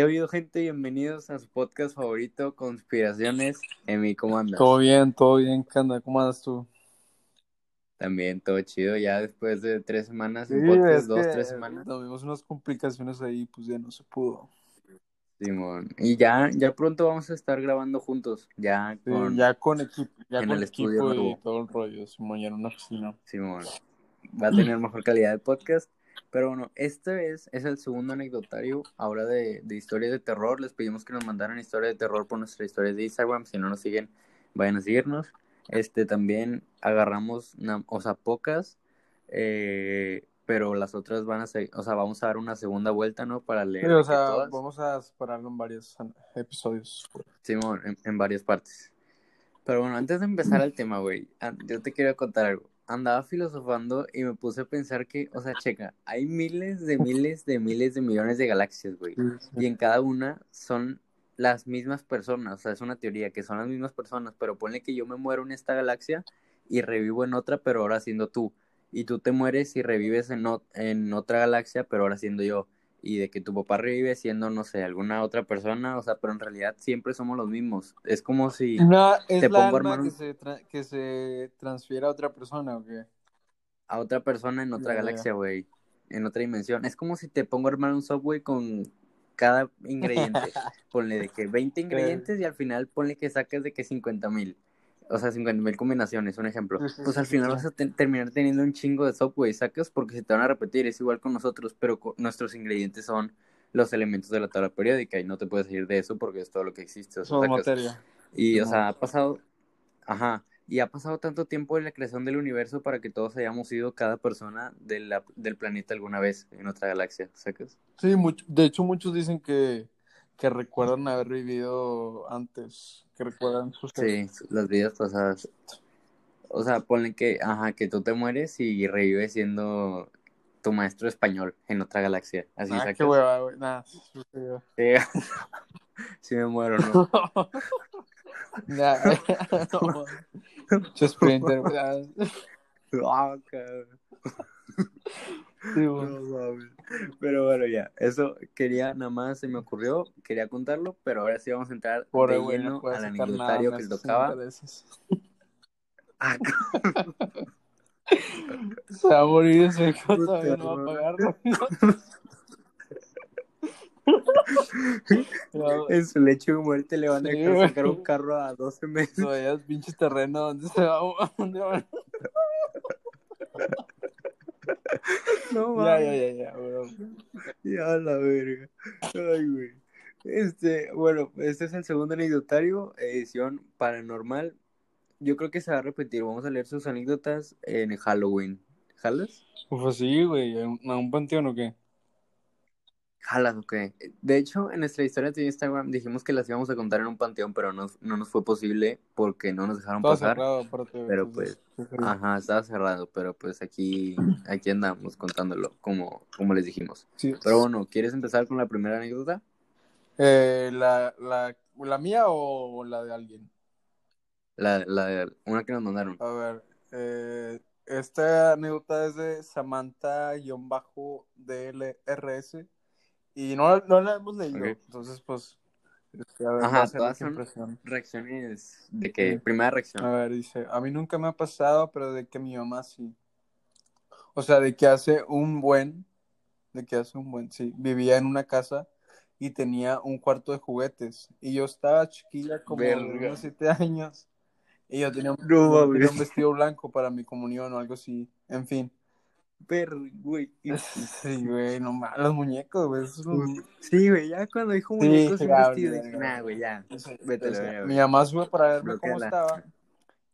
¿Qué ha habido, gente? Bienvenidos a su podcast favorito, Conspiraciones. Emi, ¿cómo andas? Todo bien, todo bien, ¿qué anda? ¿Cómo andas tú? También, todo chido. Ya después de tres semanas, Sí, podcast, dos, tres semanas. Tuvimos unas complicaciones ahí, pues ya no se pudo. Simón. Y ya, ya pronto vamos a estar grabando juntos. Ya Sí, con ya con equipo, ya en con el estudio y todo el rollo, Simón, ya en una oficina. Simón. Va a tener mejor calidad de podcast. Pero bueno, este es, es el segundo anecdotario ahora de, de historias de terror. Les pedimos que nos mandaran historias de terror por nuestra historia de Instagram. Si no nos siguen, vayan a seguirnos. Este también agarramos, o sea, pocas, eh, pero las otras van a ser, o sea, vamos a dar una segunda vuelta, ¿no? Para leer Sí, o sea, todas. vamos a separarlo en varios episodios. Simón, en, en varias partes. Pero bueno, antes de empezar el tema, güey, an- yo te quería contar algo. Andaba filosofando y me puse a pensar que, o sea, checa, hay miles de miles de miles de millones de galaxias, güey. Y en cada una son las mismas personas, o sea, es una teoría que son las mismas personas, pero ponle que yo me muero en esta galaxia y revivo en otra, pero ahora siendo tú. Y tú te mueres y revives en, en otra galaxia, pero ahora siendo yo. Y de que tu papá revive siendo, no sé, alguna otra persona, o sea, pero en realidad siempre somos los mismos. Es como si... No, es Te la pongo, alma que se, que se transfiere a otra persona, ¿o qué? a otra persona en otra galaxia, güey. En otra dimensión. Es como si te pongo a armar un subway con cada ingrediente. ponle de que 20 ingredientes y al final ponle que saques de que 50 mil. O sea, 50 mil combinaciones, un ejemplo. Pues al final vas a te- terminar teniendo un chingo de subway. Sacas porque se te van a repetir. Es igual con nosotros, pero nuestros ingredientes son los elementos de la tabla periódica y no te puedes ir de eso porque es todo lo que existe. O sea, materia. y, o sea, ha pasado, ajá, y ha pasado tanto tiempo en la creación del universo para que todos hayamos ido cada persona de la- del planeta alguna vez en otra galaxia, ¿sacas? Sí, mucho, de hecho muchos dicen que, que recuerdan haber vivido antes, que recuerdan sus... Sí, las vidas pasadas. O sea, ponle que, ajá, que tú te mueres y revives siendo tu maestro español en otra galaxia, así Ah, qué hueva, güey. Nah, sí, sí, me muero, ¿no? Nah, no, Sprinter, güey. Ah, cabrón. sí. No. Pero bueno, ya, eso quería, nada más se me ocurrió, quería contarlo, pero ahora sí vamos a entrar Pobre de no lleno puede al anecdotario que tocaba. Ah, Se va a morir ese hijo, todavía no va a pagarlo. No, en su lecho de muerte le van a Sí, sacar un carro a 12 meses. Todavía es pinche terreno donde se va dónde va? No Ya, mames. ya, ya, ya, güey. Ya la verga. Ay, güey. Este, bueno, este es el segundo anecdotario, edición paranormal. Yo creo que se va a repetir. Vamos a leer sus anécdotas en Halloween. ¿Jalas? Pues sí, güey, ¿a un, a un panteón o qué? Jalas, ok. De hecho, en nuestra historia de Instagram dijimos que las íbamos a contar en un panteón, pero no, no nos fue posible porque no nos dejaron Todo pasar. cerrado, aparte. güey, pero sí, sí. Ajá, estaba cerrado, pero pues aquí, aquí andamos contándolo, como, como les dijimos. Sí. Pero bueno, ¿quieres empezar con la primera anécdota? Eh, la, la, ¿La mía o la de alguien? La, la de una que nos mandaron. A ver, eh, esta anécdota es de Samantha-DLRS y no, no la hemos leído, entonces pues este, Ajá, todas son- impresión. Reacciones de que, Sí. primera reacción. A ver, dice, a mí nunca me ha pasado, pero de que mi mamá sí. O sea, de que hace un buen, de que hace un buen, sí, vivía en una casa y tenía un cuarto de juguetes y yo estaba chiquilla como de Verga. unos siete años y yo tenía, un- No yo mames. tenía un vestido blanco para mi comunión o algo así, en fin. Pero, güey. Sí, güey, no mames, los muñecos, güey, eso es un- Sí, güey, ya cuando dijo Sí, muñecos y ya, vestido, dije, nah, güey, ya. Eso- Vete eso. verga, Mi mamá sube para verme cómo estaba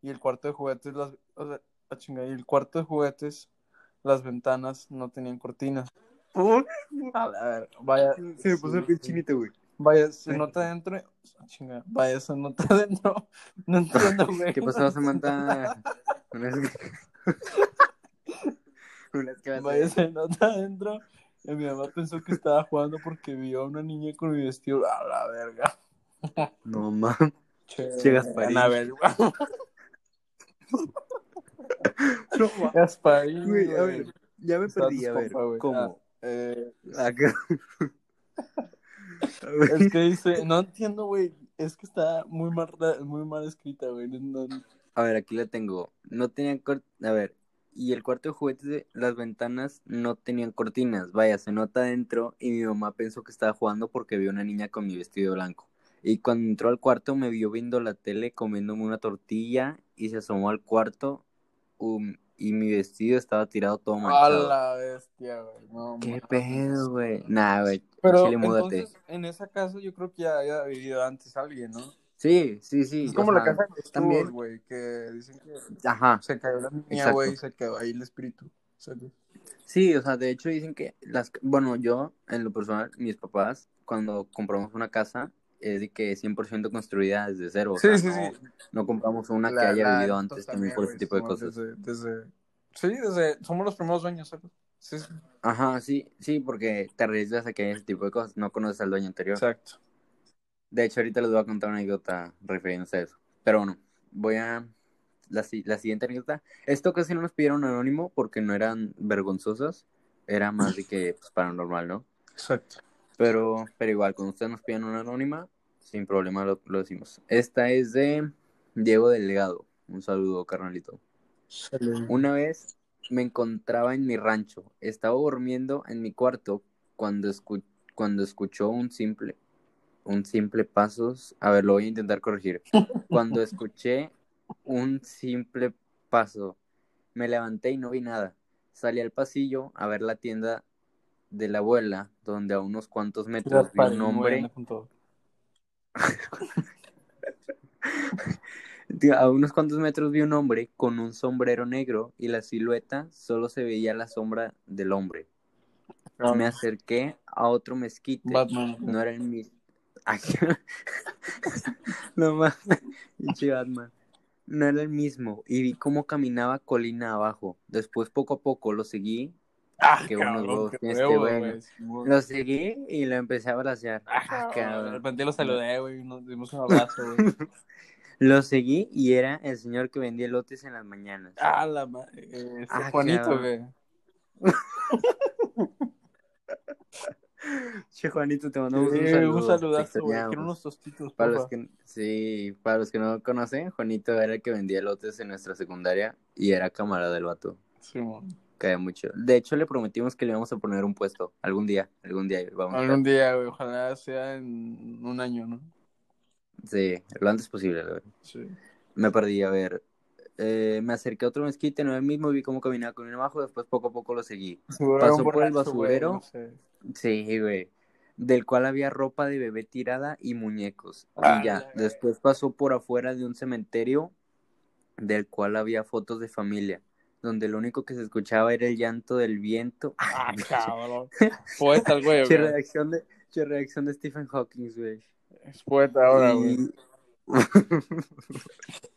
y el cuarto de juguetes, las, o sea, la chingada, y el cuarto de juguetes, las ventanas no tenían cortinas. A ver, vaya, Se me puso el sí, pie sí. chinito, güey. Vaya, se nota adentro, ah, chinga, vaya, se nota adentro, no entiendo, güey. ¿Qué pasó, Samantha? Una vez que... Una vez que vas a- Vaya, se nota adentro. Y mi mamá pensó que estaba jugando porque vio a una niña con mi vestido, a la verga. No, mames. Che, Che, Gasparín. Anabel, güey. No, mames. Gasparín, Güey, a ver, ya me Estatus perdí, a ver, compa. ¿cómo? Ah, eh, Acá. Es que dice, no entiendo, güey. Es que está muy mal, muy mal escrita, güey. No, no- A ver, aquí la tengo. No tenían cor- A ver, y el cuarto de juguetes, las ventanas no tenían cortinas. Vaya, se nota adentro y mi mamá pensó que estaba jugando porque vio una niña con mi vestido blanco. Y cuando entró al cuarto me vio viendo la tele, comiéndome una tortilla y se asomó al cuarto um, y mi vestido estaba tirado todo A manchado. la bestia, güey. No, ¿Qué pedo, güey? Nah, güey. Pero Chile, entonces, en esa casa yo creo que ya había vivido antes alguien, ¿no? Sí, sí, sí. es o como la casa de los también. güey, que dicen que Ajá. se cayó la niña, güey, y se quedó ahí el espíritu. ¿sabes? Sí, o sea, de hecho dicen que las, bueno, yo en lo personal, mis papás, cuando compramos una casa, es de que 100% construida desde cero, o Sí, sea, sí, no, sí. no compramos una que haya la- vivido antes también por ese tipo de cosas. Desde, desde- sí, desde, somos los primeros dueños, ¿sabes? Sí, sí. Ajá, sí, sí, porque te arriesgas a que haya ese tipo de cosas, no conoces al dueño anterior. Exacto. De hecho, ahorita les voy a contar una anécdota refiriéndose a eso. Pero bueno, voy a la, si- la siguiente anécdota. Esto casi no nos pidieron anónimo porque no eran vergonzosas, era más de que pues, paranormal, ¿no? Exacto. Pero, pero igual, cuando ustedes nos piden una anónima, sin problema lo, lo decimos. Esta es de Diego Delgado. Un saludo, carnalito. Una vez me encontraba en mi rancho. Estaba durmiendo en mi cuarto cuando, escu- cuando escuchó un simple, un simple pasos. A ver, lo voy a intentar corregir. Cuando escuché un simple paso, me levanté y no vi nada. Salí al pasillo a ver la tienda de la abuela, donde a unos cuantos metros vi un hombre. A unos cuantos metros vi un hombre con un sombrero negro y la silueta solo se veía la sombra del hombre. Me acerqué a otro mezquite. Batman. No era el mismo. No más. Batman. No era el mismo. Y vi cómo caminaba colina abajo. Después, poco a poco, lo seguí. Ah, buenos cabrón, qué este güey, Simón. Lo seguí y lo empecé a abrazar. Ah, Ah, De repente lo saludé, güey, nos dimos un abrazo, güey. Lo seguí y era el señor que vendía elotes en las mañanas. Ah, la madre. Eh, Ah, Juanito, güey. Che, Juanito, te mandamos Sí, un saludo. un saludazo, güey. Quiero unos tostitos, Para los porfa. que, sí, para los que no conocen, Juanito era el que vendía elotes en nuestra secundaria y era camarada del vato. Simón. Cae mucho. De hecho, le prometimos que le íbamos a poner un puesto. Algún día, algún día vamos a Algún día, güey, ojalá sea en un año, ¿no? Sí, lo antes posible, la verdad. Sí. Me perdí, a ver. Eh, me acerqué a otro mezquite, no era el mismo, vi cómo caminaba con él abajo, después poco a poco lo seguí. Pasó por el güey, basurero. no sé. Sí, güey. Del cual había ropa de bebé tirada y muñecos. Ah, y ya, después pasó por afuera de un cementerio del cual había fotos de familia, donde lo único que se escuchaba era el llanto del viento. Ah, cabrón. Poeta el güey, Che reacción de, che reacción de Stephen Hawking, güey. Es poeta ahora, güey.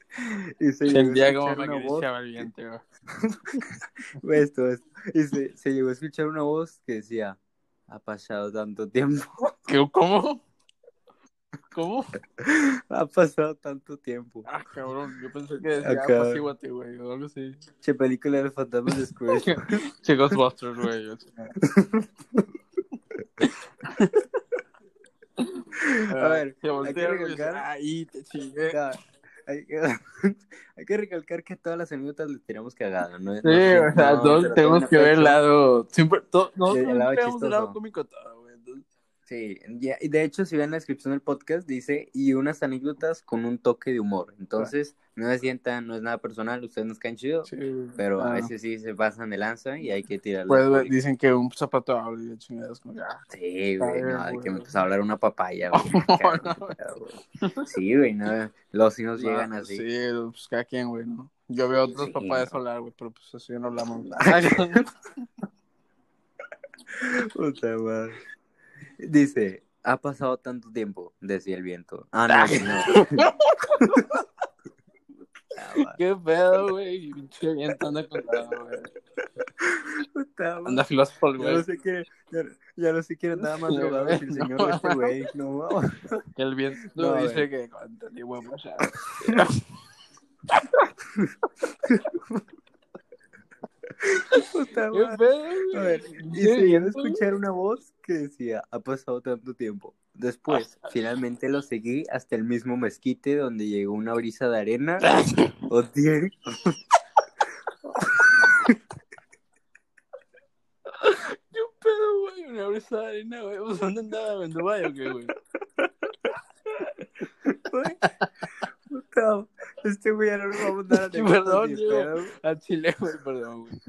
y... se El llegó a día como una voz, el viento, esto, esto. Y se, se llegó a escuchar una voz que decía, ha pasado tanto tiempo, ¿Qué- ¿Cómo? ¿Cómo? ha pasado tanto tiempo. Ah, cabrón. Yo pensé que decía, Acá. apacíguate, güey, o algo así. Che, película de los fantasmas de Scrooge. Che, Ghostbusters, güey. A ver, hay que recalcar- Ahí te chingué. Hay, que, hay que recalcar que todas las anécdotas les tiramos cagada, ¿no? Sí, o sea, todos tenemos que ver el lado. Siempre, todo, no, El lado lado cómico todo, Sí, ya, y de hecho, si ven la descripción del podcast, dice, y unas anécdotas con un toque de humor. Entonces, no se sientan, no es nada personal, ustedes nos caen chido, Sí, pero a veces sí se pasan de lanza y hay que tirarle. Pues, dicen que un zapato habla y de chingadas como ah, Sí, güey, no, que me empezó a hablar una papaya, güey. Sí, güey, no, los sí nos llegan así. Sí, pues cada quien, güey, ¿no? Yo veo otros Sí, papayas hablar, güey, pero pues así no hablamos. Puta madre. Dice, ha pasado tanto tiempo, decía el viento. Ah, no, no. Puta madre. ¿Qué pedo, güey? Pinche viento anda con güey. Anda filósofo el Ya no güey. sé qué, ya, ya no sé quién andaba más Sí, drogado güey. que el señor No, de este güey. No. Que el viento No, dice güey. que cuánto tiempo ha pasado. Puta. A ver, y ¿Qué se llegó a escuchar una voz que decía, ha pasado tanto tiempo. Después, finalmente lo seguí hasta el mismo mezquite donde llegó una brisa de arena. o tiene... ¿Qué pedo, güey? Una brisa de arena, güey. ¿Vos dónde andaba? ¿En Dubái o qué, güey? Puta, Este güey ya no nos va a mandar a perdón. A Chile, güey, perdón, güey.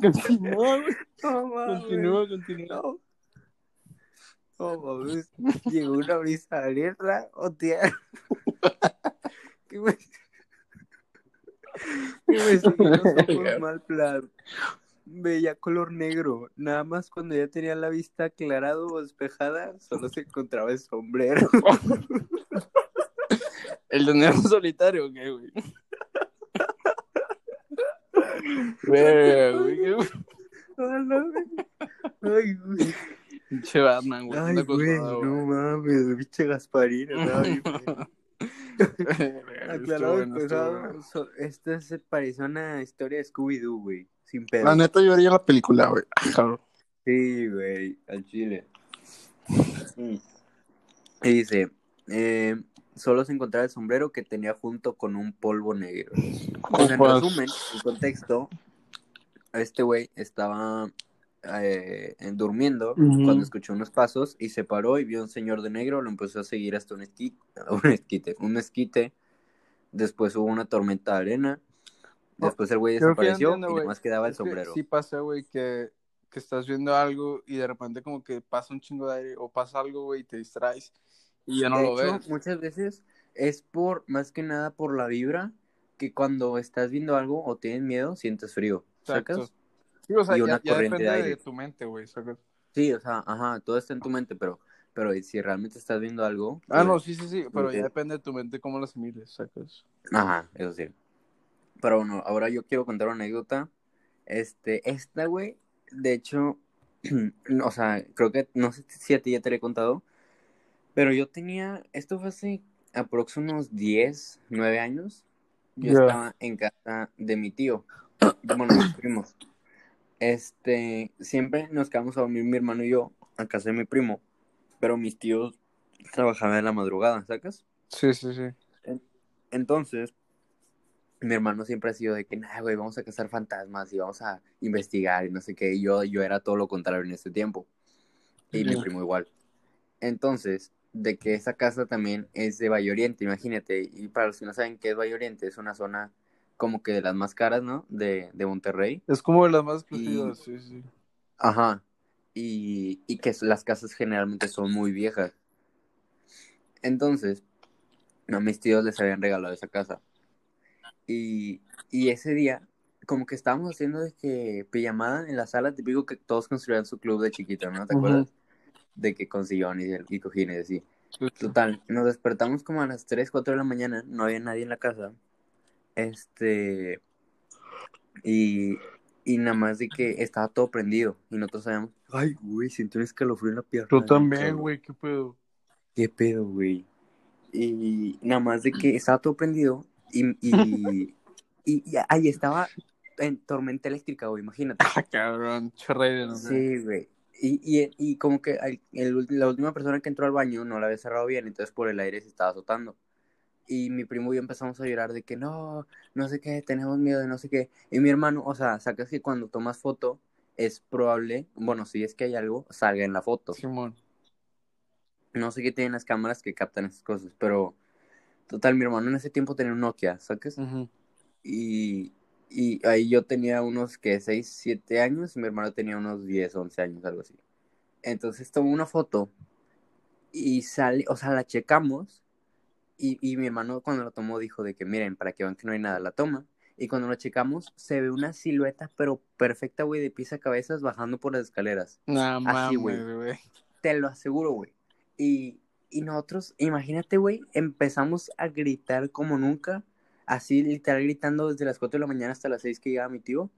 Continúa, güey. No mames. Continúa, continúa. No. Mames. Llegó una brisa de arena. O tía. Que me. Que me ojos mal plan. Veía color negro. Nada más cuando ya tenía la vista aclarado o despejada, solo se encontraba el sombrero. ¿El de solitario o qué, güey? Verga, güey. qué- Ah, no, güey. Ay, güey. Pinche Batman, güey. Ay, güey, no mames, pinche feo. Verga, Aclarado bueno. so- Esta se pareció a una historia de Scooby-Doo, güey. Sin pedo. La neta, yo haría la película, güey. Claro. Sí, güey, al chile. Y dice, eh, solo se encontraba el sombrero que tenía junto con un polvo negro. Pues, en resumen, en contexto, este güey estaba eh, en- durmiendo cuando escuchó unos pasos y se paró y vio a un señor de negro, lo empezó a seguir hasta un esquite, un esquite, un mezquite. Después hubo una tormenta de arena. Después el güey desapareció entiendo, y nomás quedaba el Es que sombrero. Sí pasa, güey, que, que estás viendo algo y de repente como que pasa un chingo de aire o pasa algo, güey, y te distraes y ya no de lo hecho, ves. muchas veces es por, más que nada por la vibra, que cuando estás viendo algo o tienes miedo, sientes frío. Exacto. ¿Sacas? Sí, o sea, y ya, una ya corriente de depende aire. de tu mente, güey, ¿sacas? Sí, o sea, ajá, todo está en tu mente, pero, pero si realmente estás viendo algo. Ah, no, pues, sí, sí, sí, pero ya depende de tu mente cómo lo asimiles, ¿sacas? Ajá, eso sí. Pero bueno, ahora yo quiero contar una anécdota. Este, esta, güey, de hecho, o sea, creo que, no sé si a ti ya te la he contado, pero yo tenía, esto fue hace aprox unos 10, 9 años. Yo estaba en casa de mi tío, bueno, mis primos. Este, siempre nos quedamos a dormir mi hermano y yo a casa de mi primo, pero mis tíos trabajaban en la madrugada, ¿sacas? Sí, sí, sí. Entonces, mi hermano siempre ha sido de que, nah, güey, vamos a cazar fantasmas y vamos a investigar y no sé qué. Y yo, yo era todo lo contrario en ese tiempo. Y mi primo igual. Entonces, de que esa casa también es de Valle Oriente, imagínate. Y para los que no saben qué es Valle Oriente, es una zona como que de las más caras, ¿no? De, de Monterrey. Es como de las más exclusivas, sí, sí. Ajá. Y, y que las casas generalmente son muy viejas. Entonces, a mis tíos les habían regalado esa casa. Y, y ese día, como que estábamos haciendo de que pijamada en la sala, típico que todos construían su club de chiquito, ¿no? ¿Te Ujú. acuerdas? De que con sillones y, cojines así. Sí, sí. Total, nos despertamos como a las 3, 4 de la mañana, no había nadie en la casa. Este. Y, y nada más de que estaba todo prendido. Y nosotros sabíamos, ay, güey, siento un escalofrío en la pierna. Tú neta, también, güey, qué pedo. ¿Qué pedo, güey? Y nada más de que estaba todo prendido. Y, y, y, y ahí estaba en tormenta eléctrica, güey, imagínate. Ah, cabrón, chorre, no sé. Sí, güey. Y, y, y como que el- el- la última persona que entró al baño no la había cerrado bien, entonces por el aire se estaba azotando. Y mi primo y yo empezamos a llorar de que no, no sé qué, tenemos miedo de no sé qué. Y mi hermano, o sea, sacas que cuando tomas foto es probable, bueno, si es que hay algo, salga en la foto. Simón. No sé qué tienen las cámaras que captan esas cosas, pero total, mi hermano en ese tiempo tenía un Nokia, ¿sacas? Ujú. Y, y ahí yo tenía unos que 6, 7 años y mi hermano tenía unos 10, 11 años, algo así. Entonces tomó una foto y sale, o sea, la checamos y, y mi hermano cuando la tomó dijo de que miren, para que vean que no hay nada, la toma. Y cuando la checamos se ve una silueta pero perfecta, güey, de pies a cabezas bajando por las escaleras. Nah, Así, güey. Te lo aseguro, güey. Y, y nosotros, imagínate, güey, empezamos a gritar como nunca, así literal gritando desde las 4 de la mañana hasta las 6 que llegaba mi tío.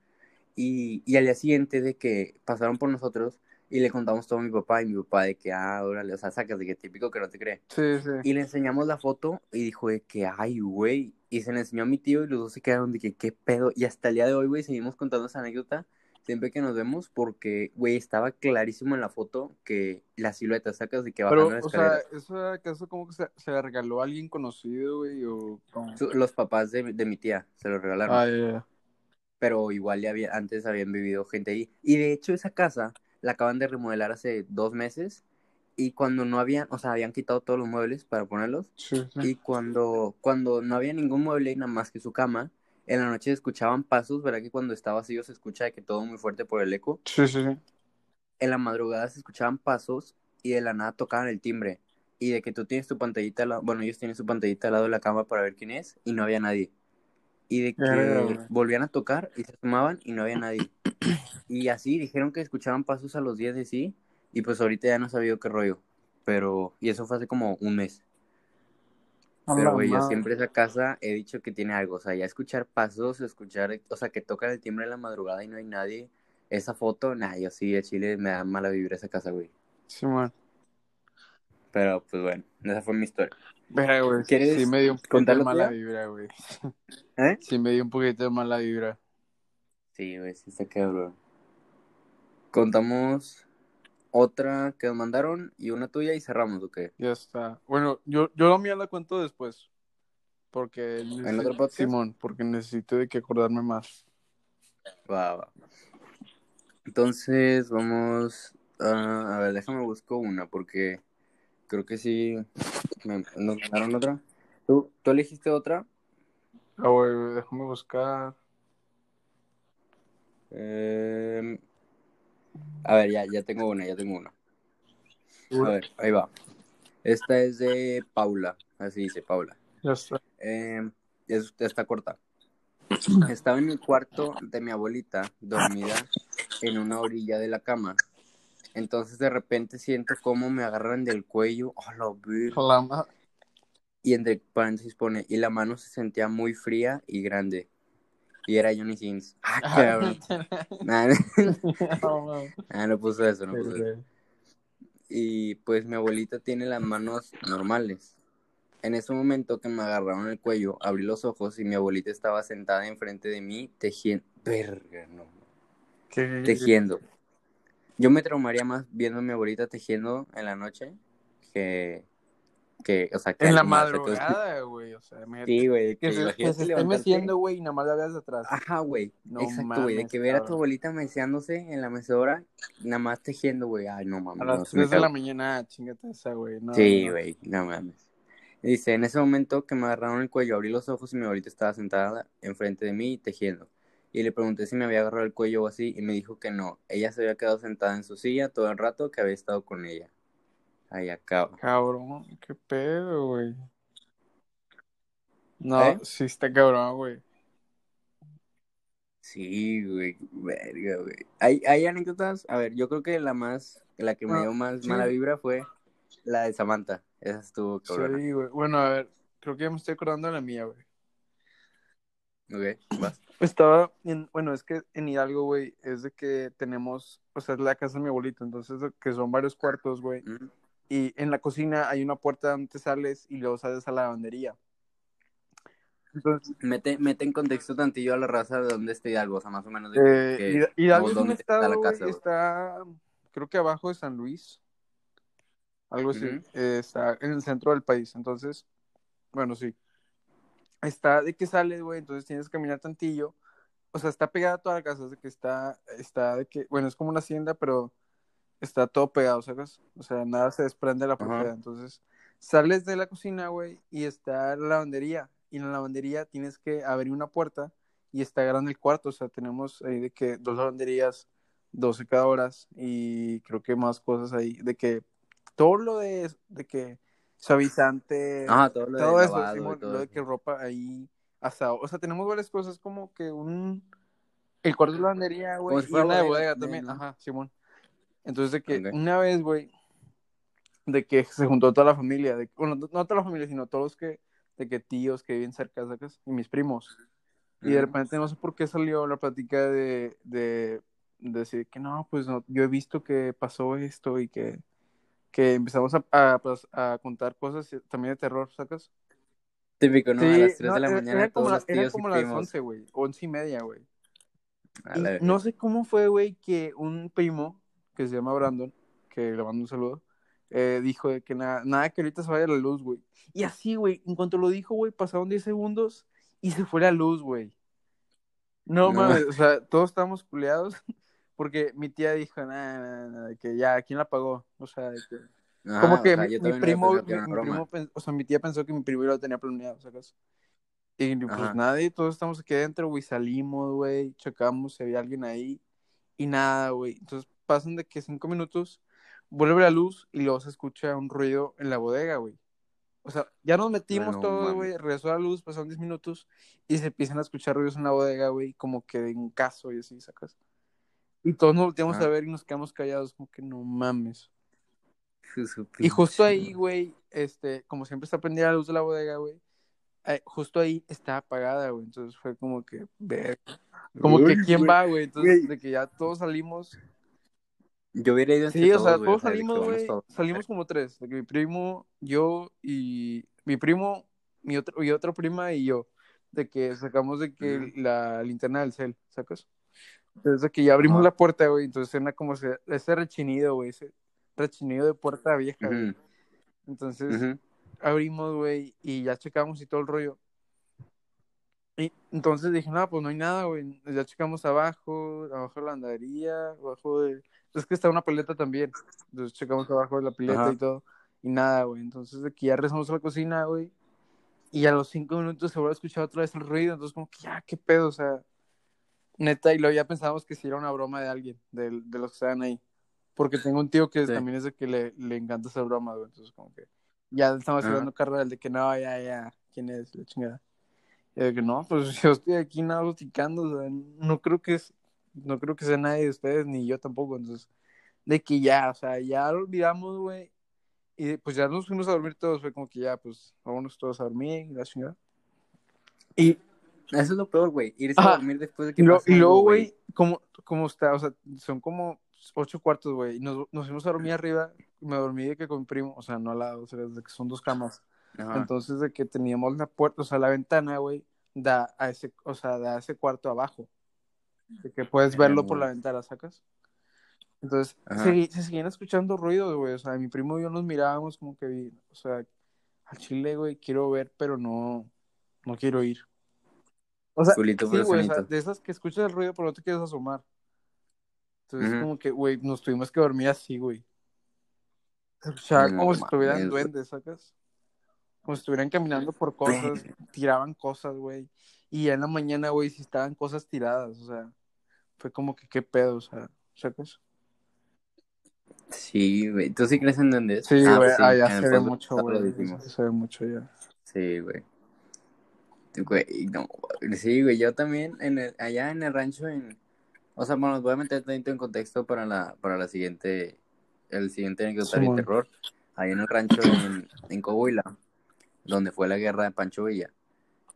Y, y al día siguiente de que pasaron por nosotros y le contamos todo a mi papá y mi papá de que, ah, órale, o sea, sacas de que típico que no te cree. Sí, sí. Y le enseñamos la foto y dijo de que, ay, güey. Y se le enseñó a mi tío y los dos se quedaron de que, qué pedo. Y hasta el día de hoy, güey, seguimos contando esa anécdota. Siempre que nos vemos, porque, güey, estaba clarísimo en la foto que la silueta, sacas de que Pero, bajando la o sea, escalera. ¿eso era acaso como que se, se la regaló a alguien conocido, güey? O Los papás de, de mi tía se lo regalaron. Ah, ya. pero igual ya había, antes habían vivido gente ahí. Y de hecho esa casa la acaban de remodelar hace dos meses y cuando no habían, o sea, habían quitado todos los muebles para ponerlos Sí, sí. y cuando, cuando no había ningún mueble nada más que su cama, en la noche se escuchaban pasos, ¿verdad? Que cuando está vacío se escucha de que todo muy fuerte por el eco. Sí, sí, sí. En la madrugada se escuchaban pasos y de la nada tocaban el timbre. Y de que tú tienes tu pantallita, al lado- bueno, ellos tienen su pantallita al lado de la cama para ver quién es y no había nadie. Y de que volvían a tocar y se asomaban y no había nadie. Y así dijeron que escuchaban pasos a los días de sí y pues ahorita ya no sabía qué rollo. Pero, y eso fue hace como un mes. Pero, güey, yo siempre esa casa he dicho que tiene algo. O sea, ya escuchar pasos, escuchar, o sea, que tocan el timbre en la madrugada y no hay nadie. Esa foto, nah, yo sí, de Chile me da mala vibra esa casa, güey. Sí, man. Pero, pues bueno, esa fue mi historia. Verga, güey. ¿Quieres Sí me dio un poquito de la mala vibra, güey. ¿Eh? Sí me dio un poquito de mala vibra. Sí, güey, sí está cabrón. Contamos otra que nos mandaron y una tuya y cerramos, ¿o qué? Ya está. Bueno, yo, yo la mía la cuento después. Porque ¿En otro podcast? Simón, porque necesito de que acordarme más. Va, va. Entonces, vamos a... A ver, déjame busco una porque creo que sí me, nos mandaron otra. ¿Tú, ¿Tú elegiste otra? Ah, güey, déjame buscar. Eh, A ver, ya, ya tengo una, ya tengo una. A ver, ahí va. Esta es de Paula, así dice Paula. Ya está. Eh, es, está corta. Estaba en mi cuarto de mi abuelita, dormida en una orilla de la cama. Entonces de repente siento como me agarran del cuello. ¡Oh! La ma- Y entre paréntesis pone, y la mano se sentía muy fría y grande. Y era Johnny Sins. Ah, cabrón. Nah, No, no. nah, no puso eso, no puso eso. Y pues mi abuelita tiene las manos normales. En ese momento que me agarraron el cuello, abrí los ojos y mi abuelita estaba sentada enfrente de mí tejiendo. Verga, no. ¿Qué- Tejiendo. Yo me traumaría más viendo a mi abuelita tejiendo en la noche que. Que o sea, que En la madrugada, güey. O sea. Sí, güey. que, se, que imagínate se esté levantarte- meciendo, güey, y nada más la veas de atrás. Ajá, güey. No Exacto, güey. De que ver a tu abuelita meciándose en la mecedora, nada más tejiendo, güey. Ay, no mames. A no, las 3 de la mañana, chingate esa, güey. No, Sí, no. güey, no mames. Dice, en ese momento que me agarraron el cuello, abrí los ojos y mi abuelita estaba sentada enfrente de mí tejiendo. Y le pregunté si me había agarrado el cuello o así, y me dijo que no. Ella se había quedado sentada en su silla todo el rato que había estado con ella. Ahí acaba. Cabrón, qué pedo, güey. No, ¿Eh? sí está cabrón, güey. Sí, güey, verga, güey. ¿Hay, hay anécdotas? A ver, yo creo que la más, la que me Ah, dio más sí. mala vibra fue la de Samantha. Esa estuvo cabrona. Sí, güey. Bueno, a ver, creo que ya me estoy acordando de la mía, güey. Ok, vas. Estaba en, bueno, es que en Hidalgo, güey, es de que tenemos, o sea, es la casa de mi abuelito, entonces que son varios cuartos, güey. Mm, Y en la cocina hay una puerta donde te sales y luego sales a la lavandería. Entonces, Mete, mete en contexto tantillo a la raza de dónde está Hidalgo, o sea, más o menos eh, que- Hidalgo es un está la casa, está, creo que abajo de San Luis, algo así, eh, está en el centro del país, entonces, bueno, sí. Está de que sales, güey, entonces tienes que caminar tantillo, o sea, está pegada toda la casa, es de que está, está de que, bueno, es como una hacienda, pero está todo pegado, ¿sabes? O sea, nada se desprende de la Ajá. propiedad. Entonces, sales de la cocina, güey, y está la lavandería. Y en la lavandería tienes que abrir una puerta y está grande el cuarto. O sea, tenemos ahí de que dos lavanderías, 12 cada horas y creo que más cosas ahí. De que todo lo de, de que suavizante, Ah, todo lo de eso, lavado Simón, todo lo de que ropa ahí asado. O sea, tenemos varias cosas como que un... El cuarto de lavandería, güey, Como si fuera una de bodega también. Ajá, Simón. Entonces, de que Ok. una vez, güey, de que se juntó toda la familia, de, bueno, no toda la familia, sino todos que, de que tíos que viven cerca, ¿sacas? Y mis primos. Y de repente no sé por qué salió la plática de, de, de decir que no, pues no, yo he visto que pasó esto y que, que empezamos a, a, pues, a contar cosas también de terror, ¿sacas? Típico, ¿no? a Sí, las 3 no, de la era- mañana eran como, todos la- los y como las primos. 11, güey, once y media, güey. A no sé cómo fue, güey, que un primo que se llama Brandon, que le mando un saludo, eh, dijo de que nada, nada, que ahorita se vaya la luz, güey. Y así, güey, en cuanto lo dijo, güey, pasaron 10 segundos y se fue la luz, güey. No, No. mames, o sea, todos estábamos culeados porque mi tía dijo, nada, nada, nada, que ya, ¿quién la pagó? O sea, de que... Ajá, como que o sea, mi, mi primo, mi, mi primo, o sea, mi tía pensó que mi primo lo tenía planeado, ¿sacas? Y pues Ajá. nadie, todos estamos aquí adentro, güey, salimos, güey, checamos si había alguien ahí y nada, güey. Entonces pasan de que cinco minutos, vuelve la luz y luego se escucha un ruido en la bodega, güey. O sea, ya nos metimos no todos, güey, regresó la luz, pasaron 10 minutos y se empiezan a escuchar ruidos en la bodega, güey, como que de un caso y así, ¿sacas? Y todos nos volteamos a ver y nos quedamos callados, como que no mames. Y justo ahí, güey, este, como siempre está prendida la luz de la bodega, güey, eh, justo ahí está apagada, güey. Entonces fue como que, ver, como que quién güey. va, güey. Entonces, Güey. de que ya todos salimos. Yo hubiera ido entre Sí, o todos, sea, güey, todos salimos, güey. todos. Salimos como tres. De que mi primo, yo y mi primo, mi otro, y otra prima y yo. De que sacamos de que Ujú. la linterna del cel, ¿sacas? Entonces, de que ya abrimos la puerta, güey. Entonces, era como ese, ese rechinido, güey. Ese rechinido de puerta vieja, güey. Entonces. Abrimos, güey, y ya checamos y todo el rollo. Y entonces dije, no, pues no hay nada, güey. Ya checamos abajo, abajo de la andadería, abajo de... Es que está una pileta también. Entonces checamos abajo de la pileta Ajá. y todo. Y nada, güey. Entonces que ya regresamos a la cocina, güey. Y a los cinco minutos se vuelve a escuchar otra vez el ruido. Entonces como que ya, qué pedo, o sea... Neta, y luego ya pensábamos que si era una broma de alguien, de, de los que estaban ahí. Porque tengo un tío que Sí. también es de que le, le encanta esa broma, güey. Entonces como que ya estamos hablando carnal de que no, ya, ya, ¿quién es? La chingada. Y de que no, pues yo estoy aquí nada platicando, o sea, no creo que es, no creo que sea nadie de ustedes, ni yo tampoco, entonces, de que ya, o sea, ya lo olvidamos, güey, y pues ya nos fuimos a dormir todos, fue como que ya, pues, vámonos todos a dormir, y la chingada. Y, Eso es lo peor, güey. Irse Ajá. a dormir después de que y, lo- y luego, güey, como, como está, o sea, son como ocho cuartos, güey, y nos, nos fuimos a dormir arriba, y me dormí de que con mi primo, o sea, no al lado, o sea, de que son dos camas. Ajá. Entonces, de que teníamos la puerta, o sea, la ventana, güey, da a ese, o sea, da a ese cuarto abajo. De que puedes verlo por la ventana, ¿sacas? Entonces, se, se seguían escuchando ruidos, güey. O sea, mi primo y yo nos mirábamos como que, o sea, al chile, güey, quiero ver, pero no, no quiero ir. O sea, Culito sí, pero güey, o sea, sanito. de esas que escuchas el ruido, pero no te quieres asomar. Entonces, como que, güey, nos tuvimos que dormir así, güey. Se escuchaba No como si estuvieran duendes, ¿sacas? Como si estuvieran caminando por cosas, tiraban cosas, güey. Y ya en la mañana, güey, sí estaban cosas tiradas, o sea, fue como que qué pedo, o sea, ¿sacas? Sí, güey. ¿Tú sí crees en duendes? Sí, Ah, güey, sí, ah, se ve mucho, güey. Se ve mucho ya. Sí, güey. Güey, no, sí, güey, yo también en el, allá en el rancho en, o sea, bueno, voy a meter tantito en contexto para la, para la siguiente, el siguiente anecdotario Simón. de terror, allá en el rancho en, en Coahuila, donde fue la guerra de Pancho Villa,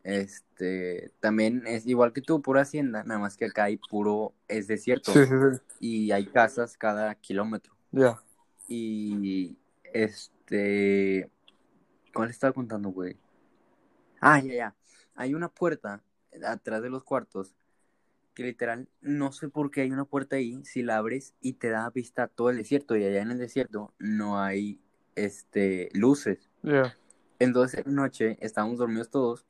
este, también es igual que tú, pura hacienda, nada más que acá hay puro, es desierto, Sí, sí, sí. y hay casas cada kilómetro, Ya. y este, ¿cuál estaba contando, güey? Ah, ya, ya. Hay una puerta atrás de los cuartos que literal no sé por qué hay una puerta ahí si la abres y te da vista a todo el desierto y allá en el desierto no hay este luces. Ya. Entonces noche estábamos dormidos todos.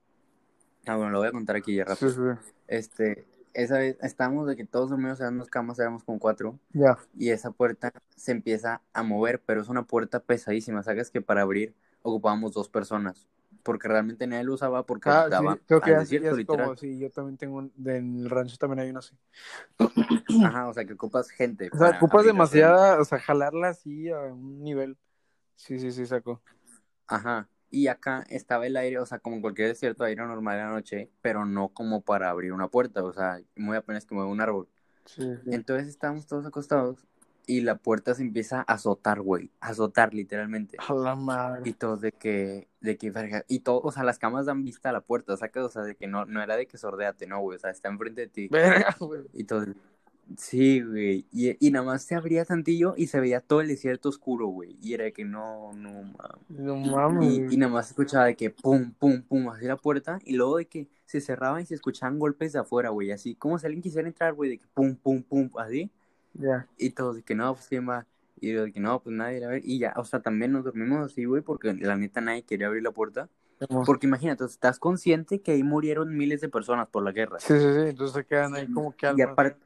Ah, bueno, lo voy a contar aquí ya rápido. sí. Este, esa vez estábamos de que todos dormidos en dos camas, éramos como cuatro Ya. y esa puerta se empieza a mover, pero es una puerta pesadísima, sabes que para abrir ocupábamos dos personas, porque realmente nadie lo usaba porque Ah, daba sí, creo que es literal. como, sí, yo también tengo, un, en el rancho también hay una así. Ajá, o sea que ocupas gente. O sea, ocupas demasiada, o sea, jalarla así a un nivel. Sí, sí, sí, saco. Ajá, y acá estaba el aire, o sea, como en cualquier desierto, aire normal en la noche, pero no como para abrir una puerta, o sea, muy apenas que mueve un árbol. Sí, sí. Entonces estábamos todos acostados y la puerta se empieza a azotar, güey, a azotar literalmente. A la madre. Y todos de que, de que, verga, y todo, o sea, las camas dan vista a la puerta, saca, o sea, de que no, no era de que sordeate, no, güey, o sea, está enfrente de ti. Verga, güey. Y todo, Sí, güey. Y, y nada más se abría tantillo y se veía todo el desierto oscuro, güey. Y era de que no, no mames. No mames. Y, nada más se escuchaba de que pum, pum, pum, así la puerta. Y luego de que se cerraban y se escuchaban golpes de afuera, güey. Así como si alguien quisiera entrar, güey, de que pum, pum, pum, así. Ya. Y todos de que no, pues quién va. Y yo de que no, pues nadie, a ver. Y ya, o sea, también nos dormimos así, güey, porque la neta nadie quería abrir la puerta. Porque imagínate, estás consciente que ahí murieron miles de personas por la guerra. Sí, sí, sí. Entonces se quedan ahí como que Y aparte,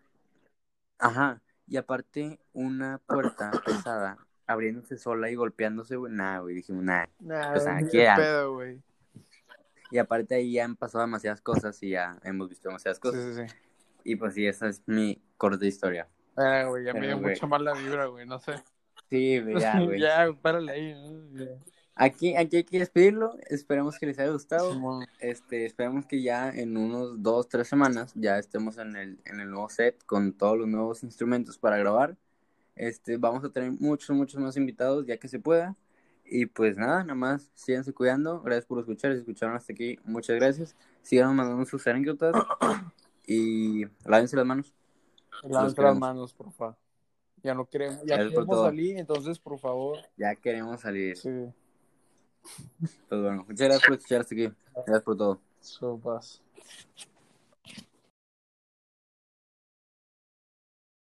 ajá, y aparte una puerta pesada abriéndose sola y golpeándose, güey, nada, güey, dijimos, nada. Nah, o sea, ni ¿qué de hago? pedo, güey. Y aparte ahí ya han pasado demasiadas cosas y ya hemos visto demasiadas Sí, cosas. sí, sí. Y pues sí, esa es mi corta historia. Ah, güey, ya me Pero, dio güey. mucha mala vibra, güey. No sé. Sí, güey, ya, güey. ya, párale ahí. ¿no? Ya. Aquí, aquí hay que despedirlo. Esperemos que les haya gustado. Simón. Este, esperemos que ya en unos dos, tres semanas ya estemos en el, en el nuevo set con todos los nuevos instrumentos para grabar. Este, vamos a tener muchos, muchos más invitados ya que se pueda. Y pues nada, nada más, síganse cuidando. Gracias por escuchar. Si escucharon hasta aquí, muchas gracias. Sigan mandando sus anécdotas y lávense las manos. Lávense las manos, por favor. Ya no queremos, ya Gracias queremos salir, entonces, por favor. Ya queremos salir. Sí, Pues bueno, muchas gracias por escuchar hasta aquí. Gracias por todo. sopas.